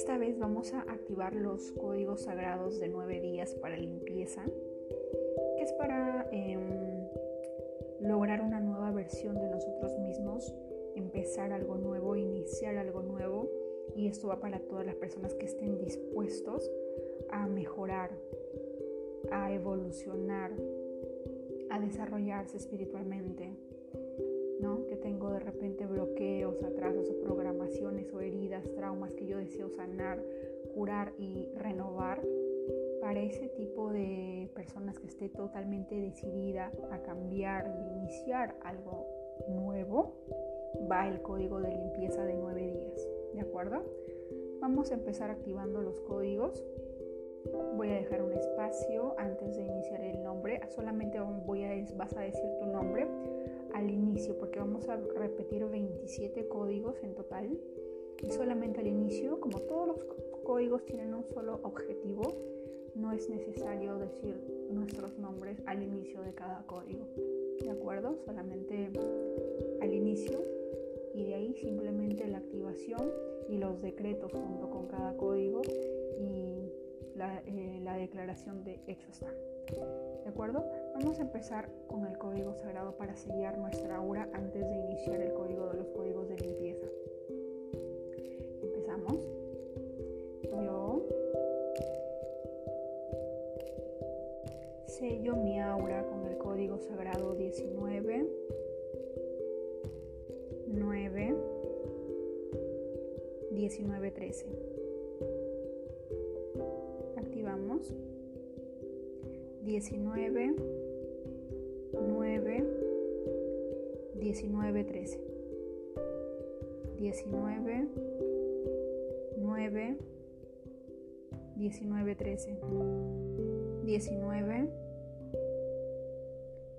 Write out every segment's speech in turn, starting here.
Esta vez vamos a activar los códigos sagrados de nueve días para limpieza, que es para em, lograr una nueva versión de nosotros mismos, empezar algo nuevo, iniciar algo nuevo. Y esto va para todas las personas que estén dispuestos a mejorar, a evolucionar, a desarrollarse espiritualmente, ¿no? Que tengo de repente bloqueos, atrasos programaciones o heridas, traumas que yo deseo sanar, curar y renovar. Para ese tipo de personas que esté totalmente decidida a cambiar y iniciar algo nuevo, va el código de limpieza de nueve días. ¿De acuerdo? Vamos a empezar activando los códigos. Voy a dejar un espacio antes de iniciar el nombre. Solamente voy a, vas a decir tu nombre al inicio, porque vamos a repetir 27 códigos en total. Y solamente al inicio, como todos los códigos tienen un solo objetivo, no es necesario decir nuestros nombres al inicio de cada código. ¿De acuerdo? Solamente al inicio y de ahí simplemente la activación y los decretos junto con cada código y la, eh, la declaración de hecho está. ¿De acuerdo? Vamos a empezar con el código sagrado para sellar nuestra aura antes de iniciar el código de los códigos de limpieza. Empezamos. Yo sello mi aura con el código sagrado 19 9 19 13. Activamos 19 9 19 13 19 9 19 13 19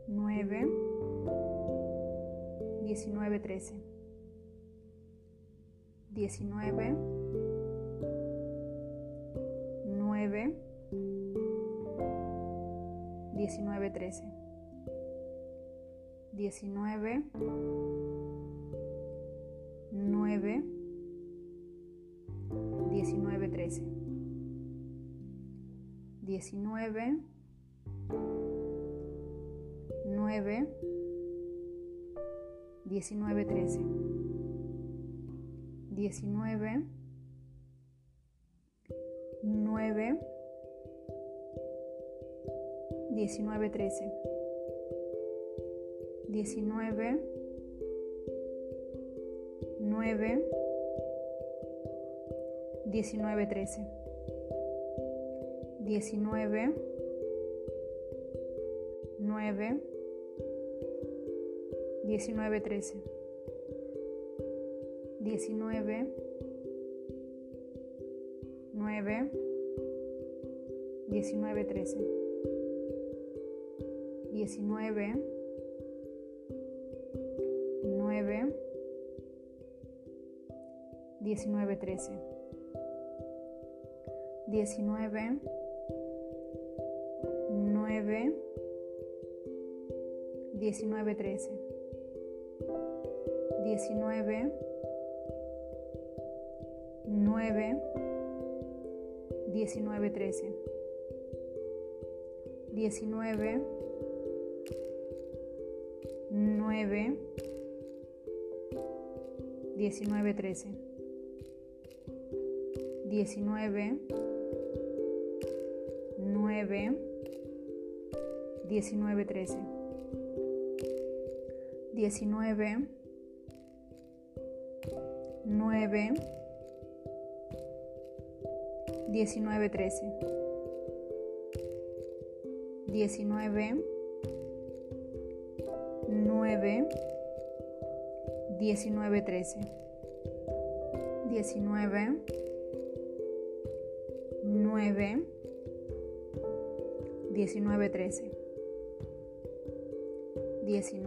9 19 13 19 9 19 13 19 9 19 13 19 9 19 13 19 9 19 13 19, 9, 19, 13, 19, 9, 19, 13, 19, 9, 19, 13, 19, 19, 19, 13. 19, 9, 19, 13. 19, 9, 19, 13. 19, 9, 19, 13. 19, 9, 19, 13. 19, 9, 19, 13. 19, 9, 19, 13. 19, 9, 19, 13. 19,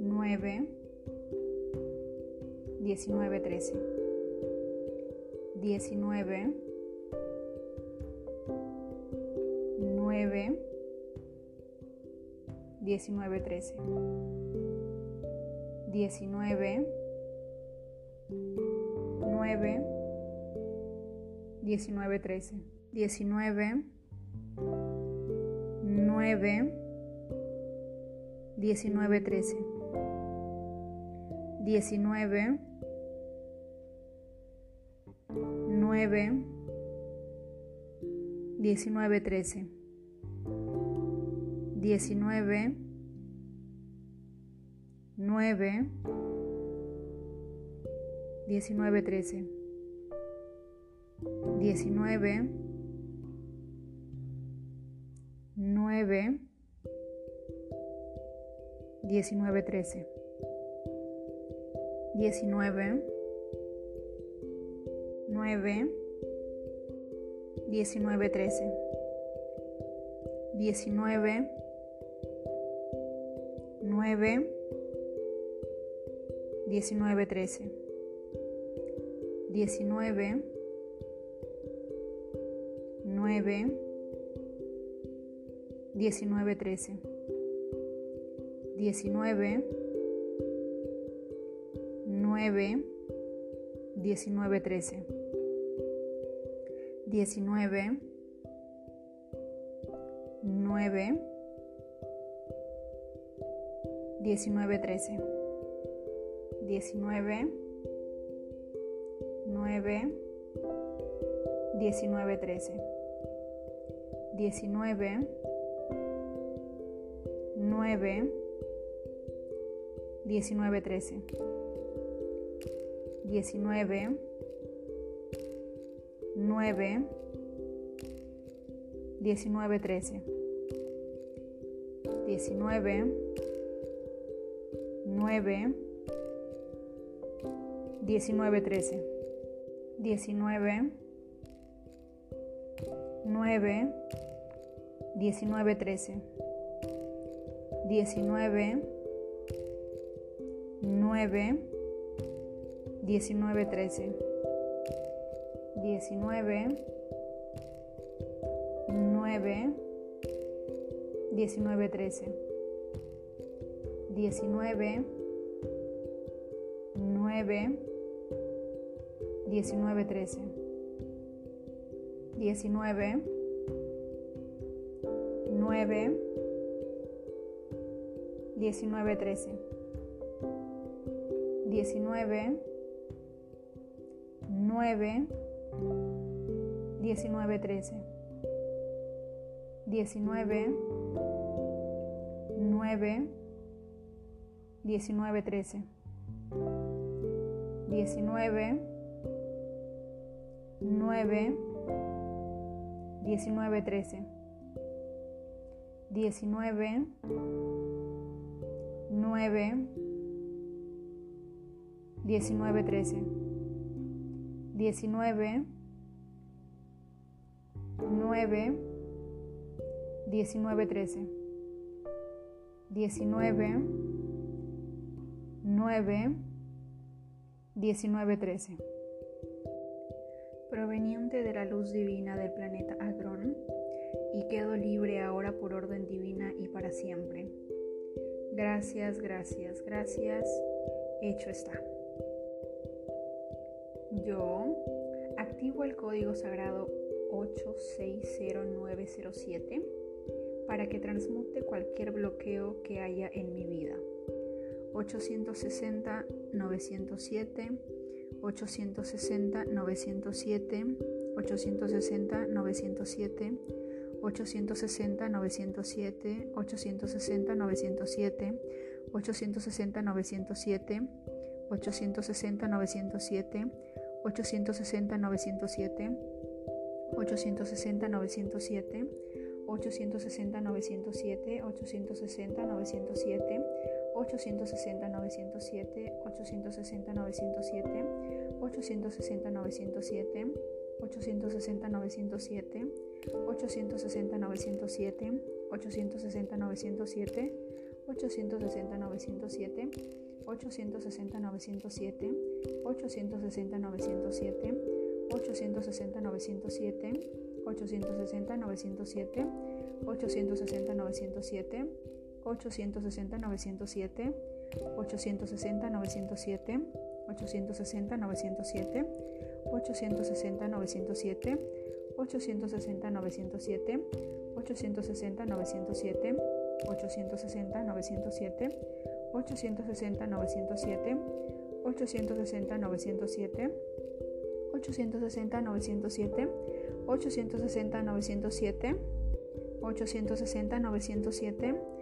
9, 19, 13. 19, 9, 19, 13. 19, 9, 19, 13, 19, 9, 19, 13, 19, 9, 19, 13, 19, 9, 19, 13, 19, 9, 19, 13, 19, 9, 19, 13, 19, 9, 19, 13, 19, 9, 19, 13, 19, 9, 19, 13, 19, 9, 19, 13, 19, 9, 19, 13, 19, 9, 19, 13, 19, 9, 19, 13, 19, 9, 19, 13, 19, 9, 19, 13, 19, 9, 19, 13, 19, 9, 19, 13, 19, 9, 19, 13, 19, 9, 19, 13, 19, 9, 19, 13, 19, 9, 19, 13, 19, 9, 19, 13, 19, 9, 19, 13, 19, 9, 19, 13, 19, 9, 19, 13. Proveniente de la luz divina del planeta Agrón, y quedo libre ahora por orden divina y para siempre. Gracias, gracias, gracias. Hecho está. Yo activo el código sagrado 860907 para que transmute cualquier bloqueo que haya en mi vida. 860 907 860 907 860 907 860 907 860 907 860 907 860 907 860 907 860 907 860 907 860 907 860 907 860 907 860 907 860 907 860 907 860 907 860 907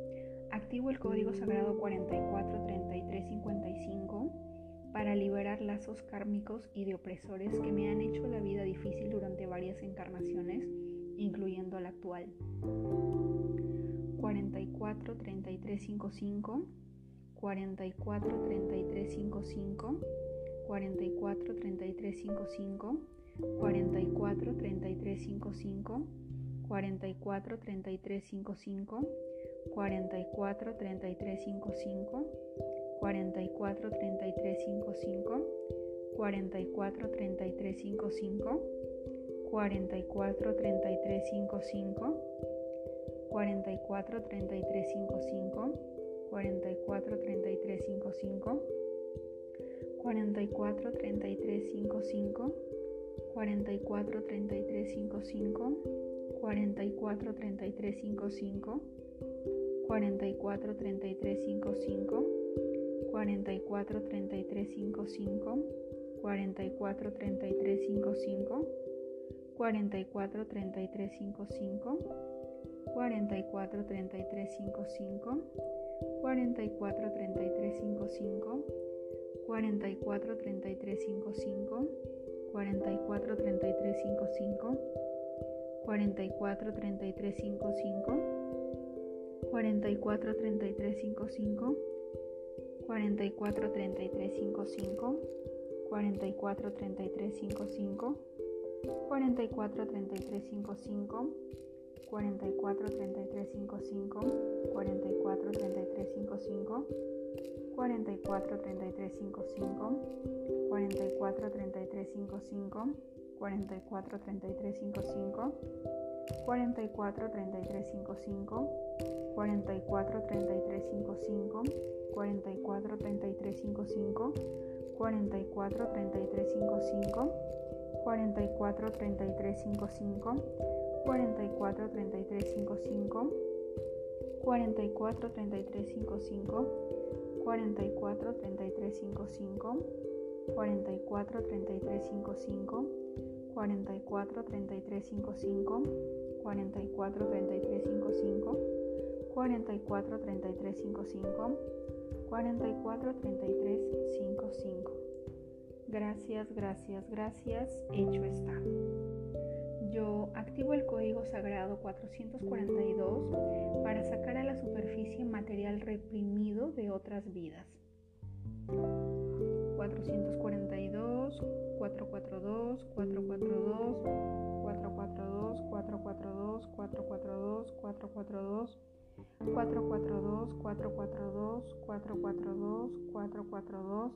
activo el código sagrado 443355 para liberar lazos kármicos y de opresores que me han hecho la vida difícil durante varias encarnaciones, incluyendo la actual. 443355 443355 443355 44 33 55 44 33 55 44 33 55 44 33 55 44 33 55 44 33 55 44 33 55 44 33 55 44 33 55 44 33 55 44 33 55 44 33 55 44 33 55 44 33 55 44 33 55 44 33 55 44 33 55 44 33 55 44 33 55 44 33 55 44 33 55 44 33 55 44 33 55 44 33 55 44 33 55 44 33 55 44 33 55 44 33 55 44 33 55 44 33 55 44 33 55 44 33 55 44 33 55 44 33 55 44 33 55 44 33 55 44 33 55 44 33 55 44 33 55 44 33 55 44 33 55 Gracias, gracias, gracias, hecho está. Yo activo el código sagrado 442 para sacar a la superficie material reprimido de otras vidas. 442, 442, 442, 442, 442, 442, 442. 442 442, 442, 442, 442,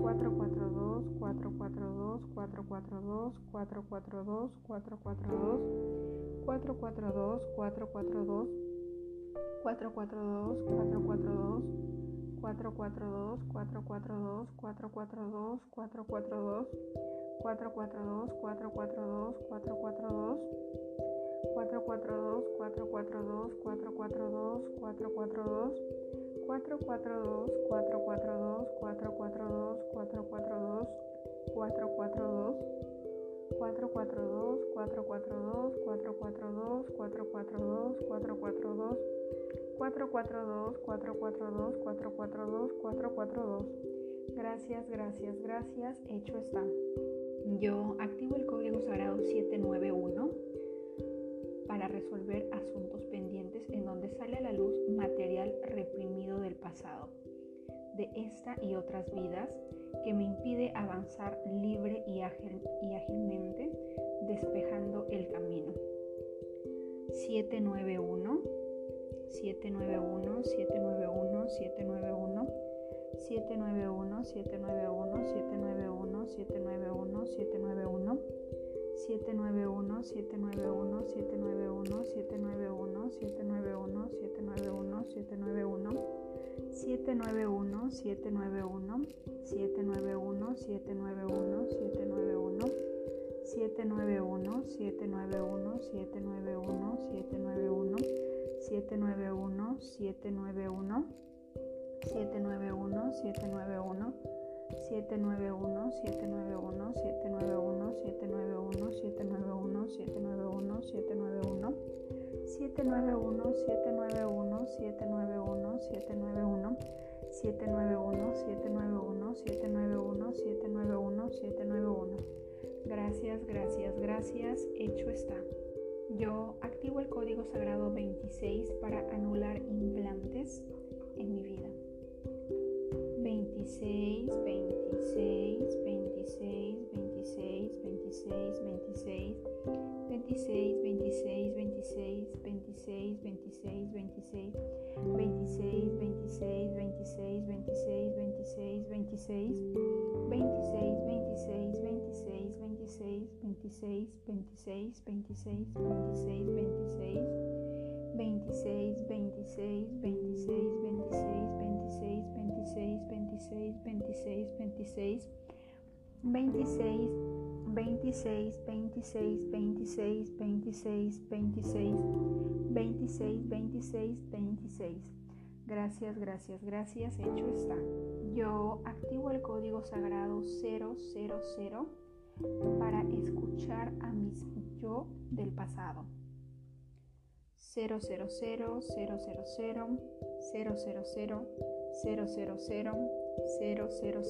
442, 442, 442, 442, 442, 442, 442, 442, 442 442 442 442 442 442 442 442 442 442 442 442 442 442 442 442 442 442 442 442 442 442 442 442 442 442 Gracias, gracias, gracias. Hecho está. Yo activo el código sagrado 791 para resolver asuntos pendientes en donde sale a la luz material reprimido del pasado, de esta y otras vidas que me impide avanzar libre y, ágilmente, despejando el camino. 791 791 791 791 791 791 791 791 791 791 791 791 791 791 791 791 791 791 791 791 791 791 791 791 791 791 791 791 791 791 791 791 791 791 791 791 791 791 791 791 791 791 791 791 791 791 Gracias, gracias, gracias. Hecho está. Yo activo el código sagrado 26 para anular implantes en mi vida. 26, 26, 26, 26, 26, 26. 26, 26, 26, 26, 26, 26, 26, 26, 26, 26, 26, 26, 26, 26, 26, 26, 26, 26, 26, 26, 26, 26, 26, 26, 26, 26, 26, 26, 26, 26, 26, 26, 26, 26, 26, 26, 26, 26. Gracias, gracias, gracias. Hecho está. Yo activo el código sagrado 000 para escuchar a mis yo del pasado. 000 000 000 000 000 000 000 000 000 000 000 000 000 000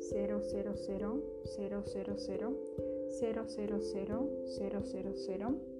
000 000 000 000 000 000 000 000 000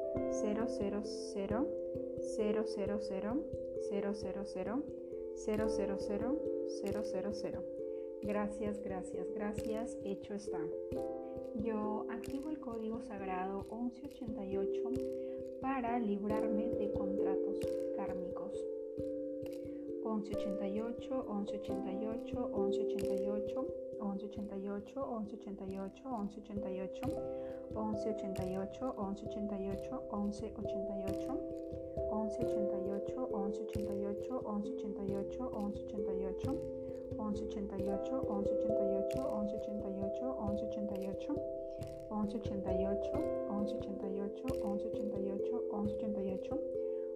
Gracias, gracias, gracias. Hecho está. Yo activo el código sagrado 1188 para librarme de contratos kármicos. 1188, 1188, 1188, 1188, 1188, 1188, 1188, 1188, 1188, 1188, 1188, 1188, 1188. 1188, 1188, 1188, 1188, 1188, 1188, 1188, 1188,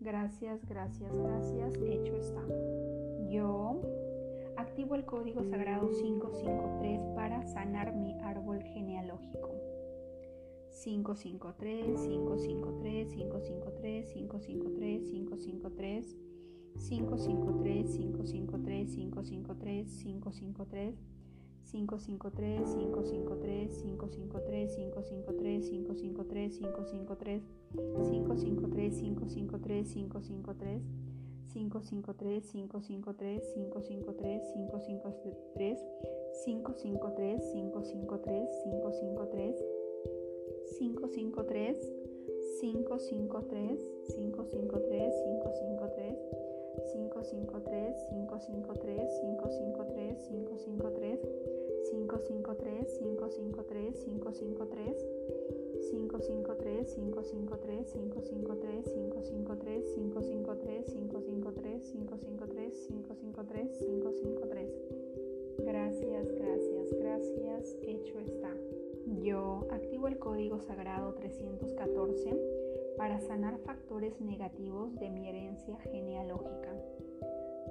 Gracias, gracias, gracias. Hecho está. Yo activo el código sagrado 553 para sanar mi árbol genealógico. 553, 553, 553, 553, 553, 553, 553, 553, 553, 553, 553, 553, 553, 553, 553, 553, 553, 553, 553 553 553 553 553 553 553 553 553 553 553 553 553 553 553 553 553 553 553 553 553 553 553 553 553 553 553 Gracias, gracias, gracias. Hecho está. Yo activo el código sagrado 314 para sanar factores negativos de mi herencia genealógica.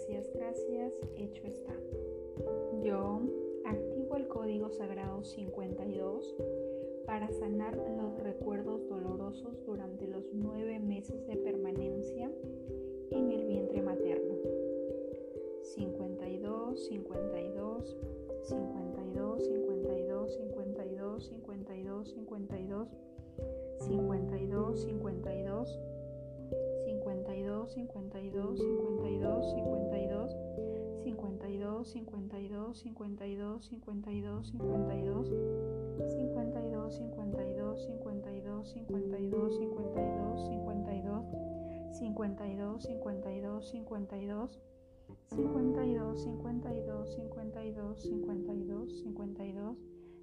Gracias, gracias. Hecho está. Yo activo el código sagrado 52 para sanar los recuerdos dolorosos durante los nueve meses de permanencia en el vientre materno. 52, 52, 52, 52, 52, 52, 52, 52, 52, 52, 52, 52, 52, 52, 52, 52, 52, 52, 52, 52, 52, 52, 52, 52, 52, 52, 52, 52, 52, 52,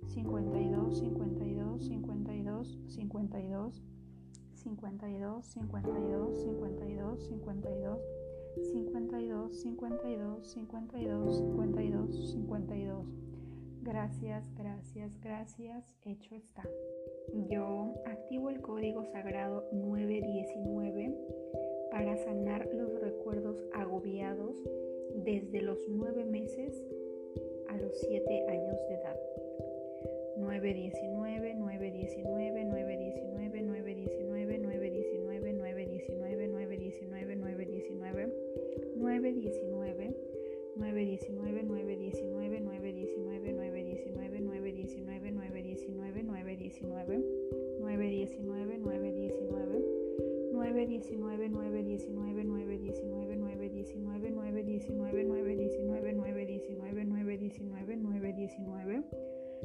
52, 52, 52, 52, 52, 52, 52, 52, 52, 52, 52, 52, 52, 52, 52. Gracias, gracias, gracias. Hecho está. Yo activo el código sagrado 919 para sanar los recuerdos agobiados desde los 9 meses a los 7 años de edad. 919, 919, 919, 919, 919 919 919 919 919 919 919 919 919 919 919 919 919 919 919 919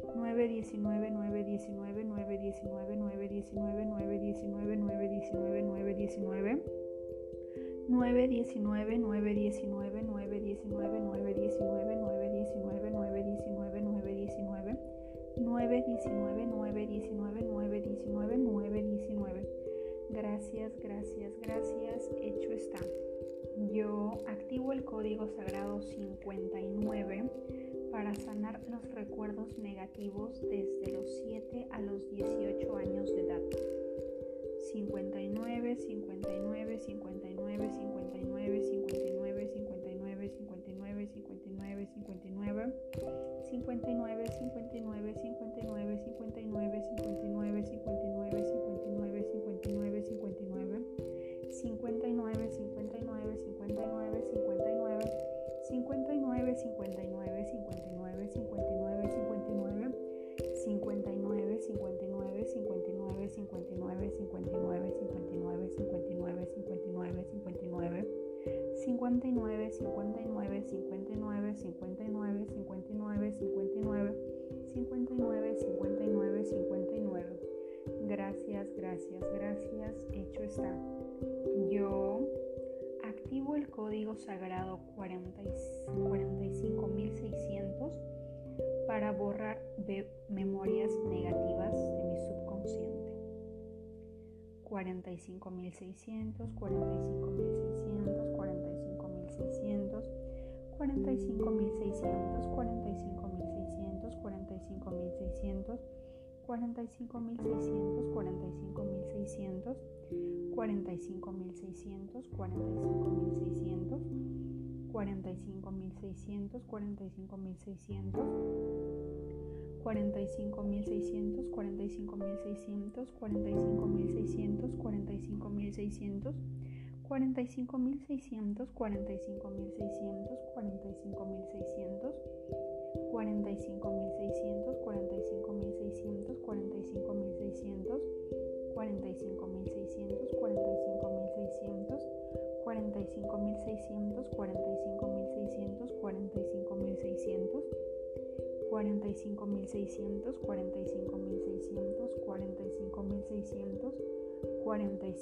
919 919 919 919 919 919 919 919 919 919 919 919 919, 919, 919, 919, 919, 919, 919, 919, 919. Gracias, gracias, gracias. Hecho está. Yo activo el código sagrado 59 para sanar los recuerdos negativos desde los 7 a los 18 años de edad. 59, 59, 59, 59, 59, 59, 59, 59, 59, 59, Gracias. Hecho está. Yo activo el código sagrado 45600 para borrar memorias negativas de mi subconsciente. 45600, 45600, 45600, 45600, 45600, 45600, 45600, 45600, 45600, 45600, 45600, 45600, 45600, 45600, 45600, 45600, 45600, 45600, 45600, 45600, 45600, 45600, 45600, 45600, 45600, 45600, 45600, 45600, 45600, 45600, 45600, 45600, 45600,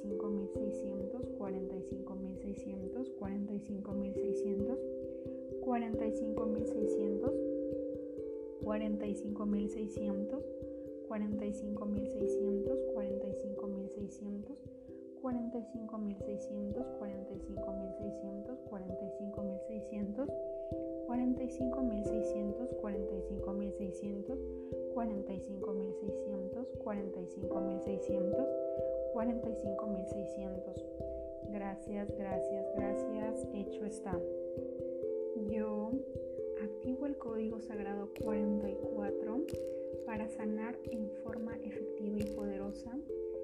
45600, 45600, 45600, 45600, 45600, 45600, 45600, 45600, 45600, 45600, 45600, 45600, 45600, 45600. Gracias, gracias, gracias. Hecho está. Yo activo el código sagrado 44 para sanar en forma efectiva y poderosa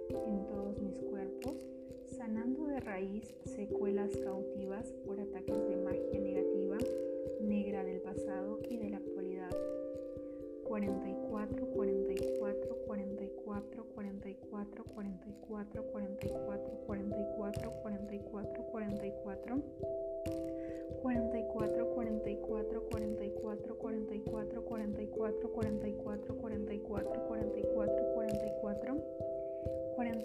en todos mis cuerpos, sanando de raíz secuelas cautivas por ataques de magia negativa, negra del pasado y de la actualidad. 44, 44, 44, 44, 44, 44, 44, 44, 44. 44, 44, 44, 44, 44, 44, 44,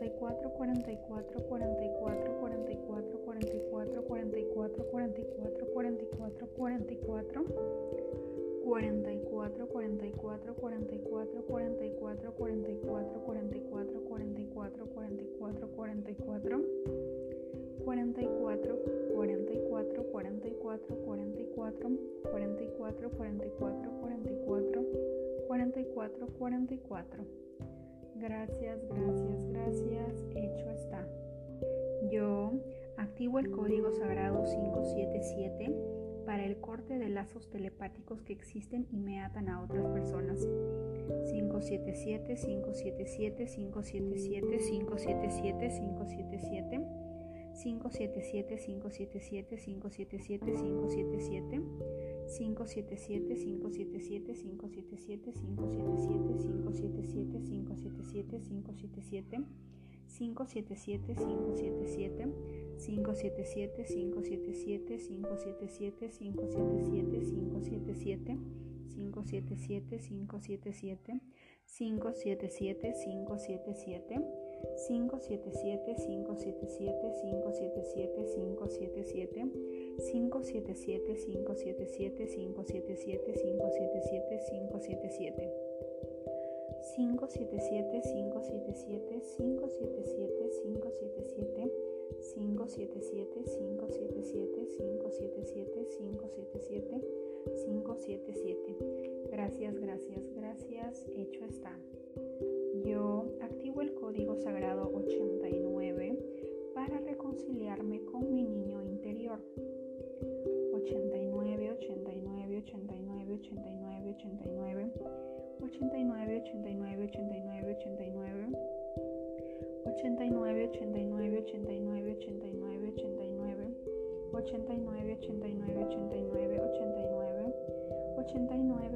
44, 44, 44, 44, 44, 44, 44, 44, 44, 44, 44, 44, 44, 44, 44, 44, 44, 44, 44, 44, 44, 44, 44, 44, 44, 44, 44. Gracias, gracias, gracias. Hecho está. Yo activo el código sagrado 577 para el corte de lazos telepáticos que existen y me atan a otras personas. 577, 577, 577, 577, 577. 577 577 577 577 577 577 577 577 577 577 577 577 577 577 577 577 577 577 577 577 577 577 577 577 577 577 577 577 577 577 577 577 577 577 577 577 577 577 577 577 Gracias, gracias, gracias. Hecho está. Yo activo el código sagrado 89 para reconciliarme con mi niño interior. 89, 89, 89, 89, 89, 89, 89, 89, 89, 89, 89, 89, 89, 89, 89, 89, 89, 89, 89, 89, 89, 89, 89,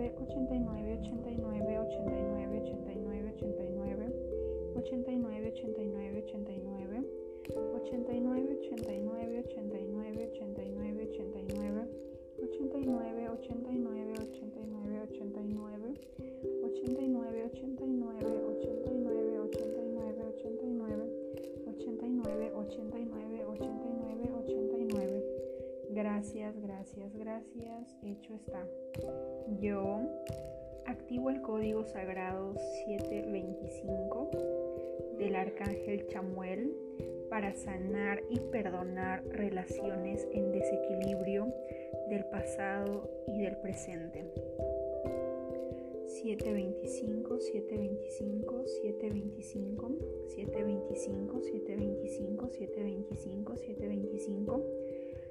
89, 89, 89, 89, 89, 89, 89, Hecho está. Yo activo el código sagrado 725 del arcángel Chamuel para sanar y perdonar relaciones en desequilibrio del pasado y del presente. 725, 725, 725, 725, 725, 725, 725. 725,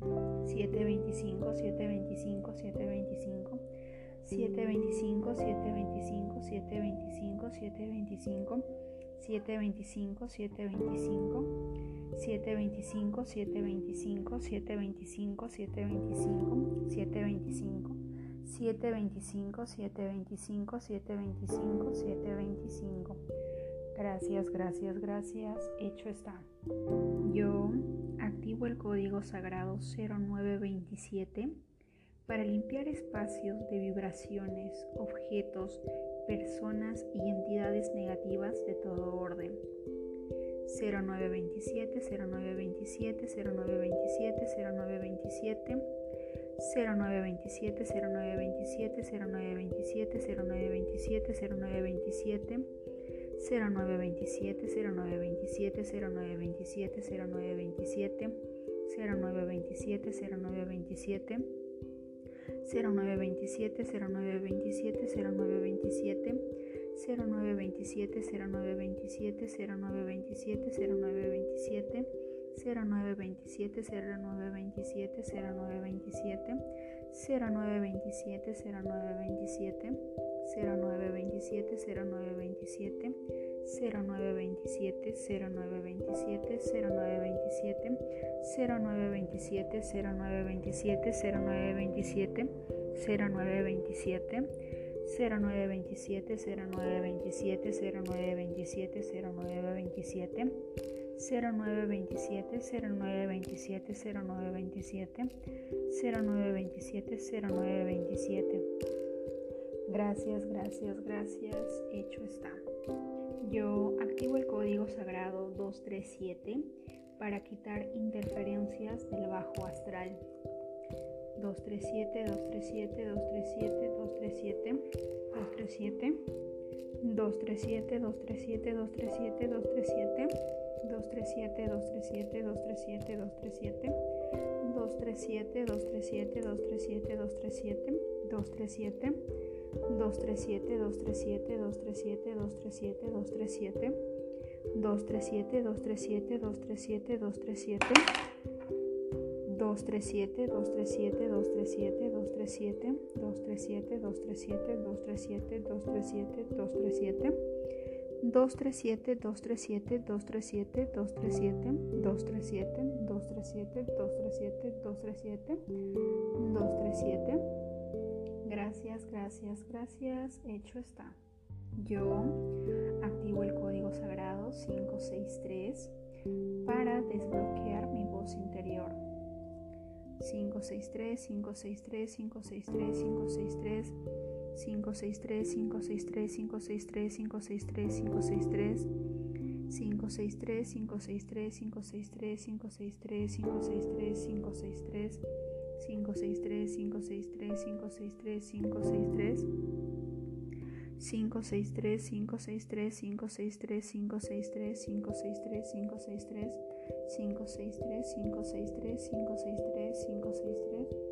725, 725, 725, 725, 725, 725, 725, 725, 725, 725, 725, 725, 725, 725, 725, 725, 725, 725. Gracias, gracias, gracias. Hecho está. Yo activo el código sagrado 0927 para limpiar espacios de vibraciones, objetos, personas y entidades negativas de todo orden. 0927, 0927, 0927, 0927, 0927, 0927, 0927, 0927, 0927, 0927 0927 0927 0927 0927 0927 0927 0927 0927 0927 0927 0927 0927 0927 0927 0927 0927 0927 0927 0927 0927 0927 0927 0927 0927 0927 0927 0927 0927 0927 0927 0927 0927 0927 0927 0927 0927 Gracias, gracias, gracias. Hecho está. Yo activo el código sagrado 237 para quitar interferencias del bajo astral. 237, 237, 237, 237, 237, 237, 237, 237, 237, 237 237 237 237 237 237 237 237 237 237 237 237 237 237 237 237 237 237 237 237 237 237 237 237 237 237 237 237 237 237 237 237 237 237 237 237 237 Gracias, gracias, gracias. Hecho está. Yo activo el código sagrado 563 para desbloquear mi voz interior. 563, 563, 563, 563, 563, 563, 563, 563, 563. 563 563 563 563 563 563 563 563 563 563 563 563 563 563 563 563 563 563 563 563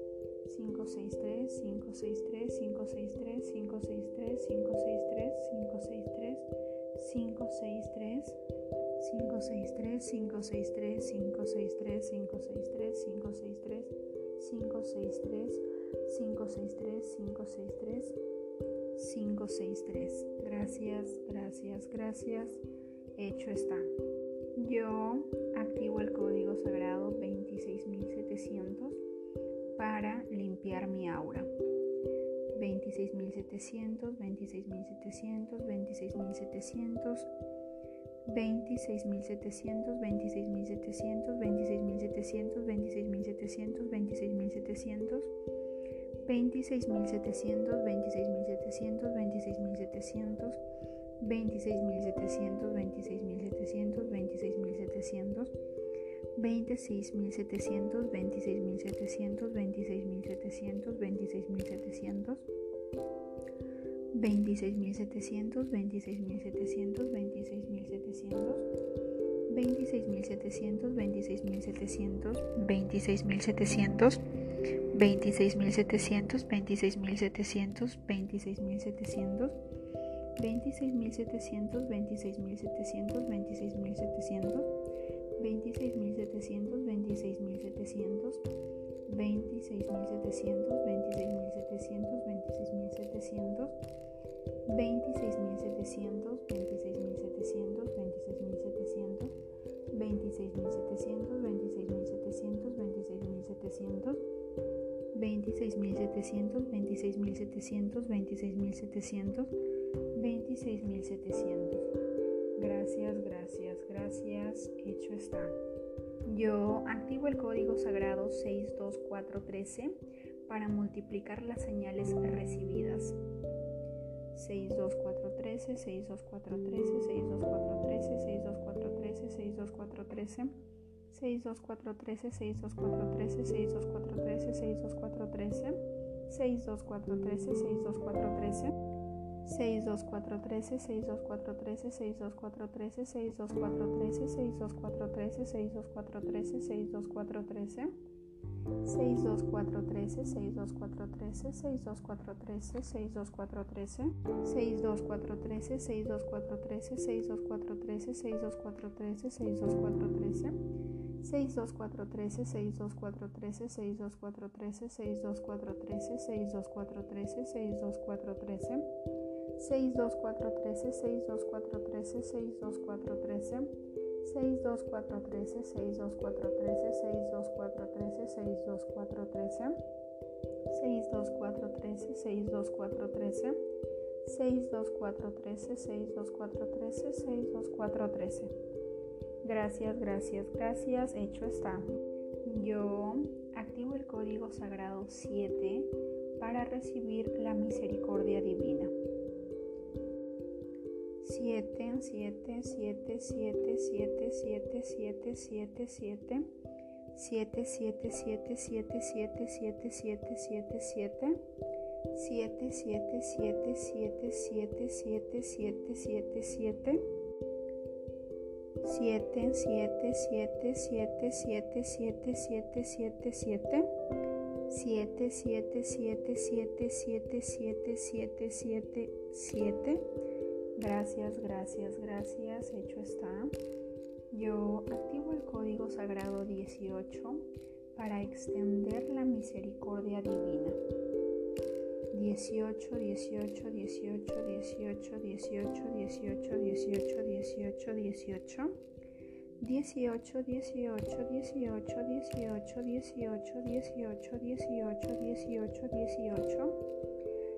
563 563 563 563 563 563 563 563 563 563 563 563 563 563 563 563 563. Gracias, gracias, gracias. Hecho está. Yo activo el código sagrado 26700 para limpiar mi aura. 26700, 26700, 26700, 26700, 26700, 26700, 26700, 26700, 26700, 26700, 26700, 26700, 26700, 26700, 26700, 26700, 26700, 26700, 26700, 26700, 26700, 26700, 26700, 26700, 26700, 26700, 26700, 26700, 26700, 26700, 26700, 26700, 26700, 26700, 26700, 26700, 26700, 26700, 26700, 26700, 26700, 26700, 26700, 26700, 26700. Gracias, gracias, gracias. Hecho está. Yo activo el código sagrado 62413 para multiplicar las señales recibidas. 62413, 62413, 62413, 62413, 62413. 62413, 62413, 62413, 62413, 62413, 62413. 62413, 62413, 62413, 62413, 62413, 62413, 62413. 62413, 62413, 62413, 62413, 62413, 62413, 62413, 62413, 62413, 62413, 62413, 62413, 62413, 62413, 62413, 62413, 62413, 62413, 62413, 62413, 62413, 62413, 62413, 62413, 62413, 62413, 62413. Gracias, gracias, gracias. Hecho está. Yo activo el código sagrado 7 para recibir la misericordia divina. 7, 7, 7, 7, 7, 7, 7, 7, 7, 7. 7, 7, 7, 7, 7, 7, 7, 7, 7, 7, 7, 7, 7, 7, 7, 7, 7, 7, 7, 7, 7, 7, 7, 7, 7, 7, 7, 7, 7, 7, 7, 7, 7, 7, 7, 7, 7, 7, 7, Gracias, gracias, gracias. Hecho está. Yo activo el código sagrado 18 para extender la misericordia divina. 18, 18, 18, 18, 18, 18, 18, 18, 18, 18. 18, 18, 18, 18, 18, 18, 18, 18, 18,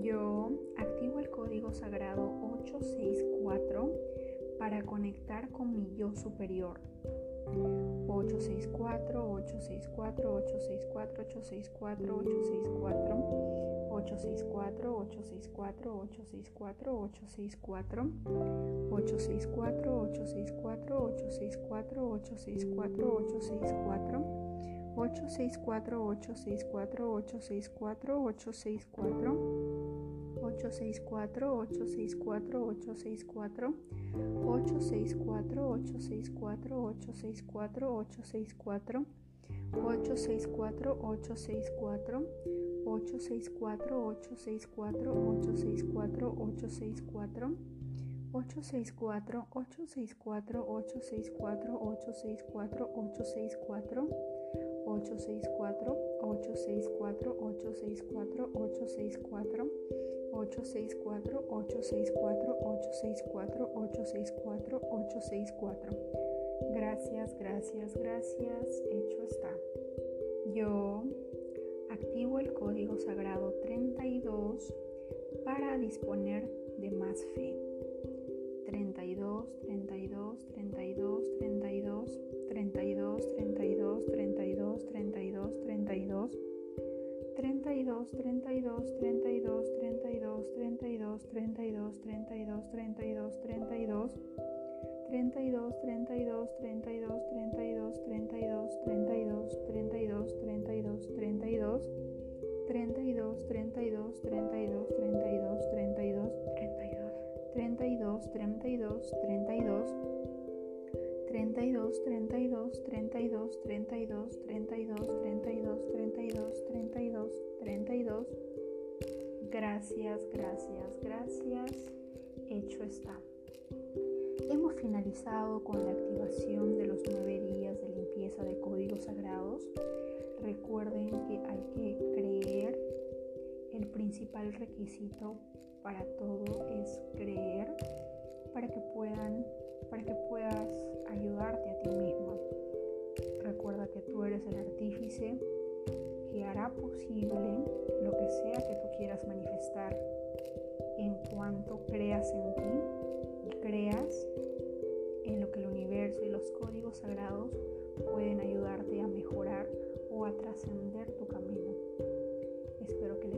Yo activo el código sagrado 864 para conectar con mi yo superior. 864, 864, 864, 864, 864, 864, 864, 864, 864, 864, 864, 864, 864, 864. 864 864 864 864 864 864 864 864 864 864 864 864 864 864 864 864 864 864 864 864 864 864 864 864 864 864 864 864 864 864 864 864 Gracias, gracias, gracias. Hecho está. Yo activo el código sagrado 32 para disponer de más fe. 32, 32, 32, 32, 32, 32, 32, 32, 32, 32, 32, 32, 32, 32, 32, 32, 32, 32, 32, 32, 32, 32, 32, 32, 32, 32, 32, 32, 32, 32, 32, 32, 32, 32, 32, 32, 32, 32, 32, 32, 32, 32, 32, 32. Gracias, gracias, gracias. Hecho está. Hemos finalizado con la activación de los nueve días de limpieza de códigos sagrados. Recuerden que hay que creer. El principal requisito para todo es creer para que puedan para que puedas ayudarte a ti mismo. Recuerda que tú eres el artífice que hará posible lo que sea que tú quieras manifestar en cuanto creas en ti y creas en lo que el universo y los códigos sagrados pueden ayudarte a mejorar o a trascender tu camino. Espero que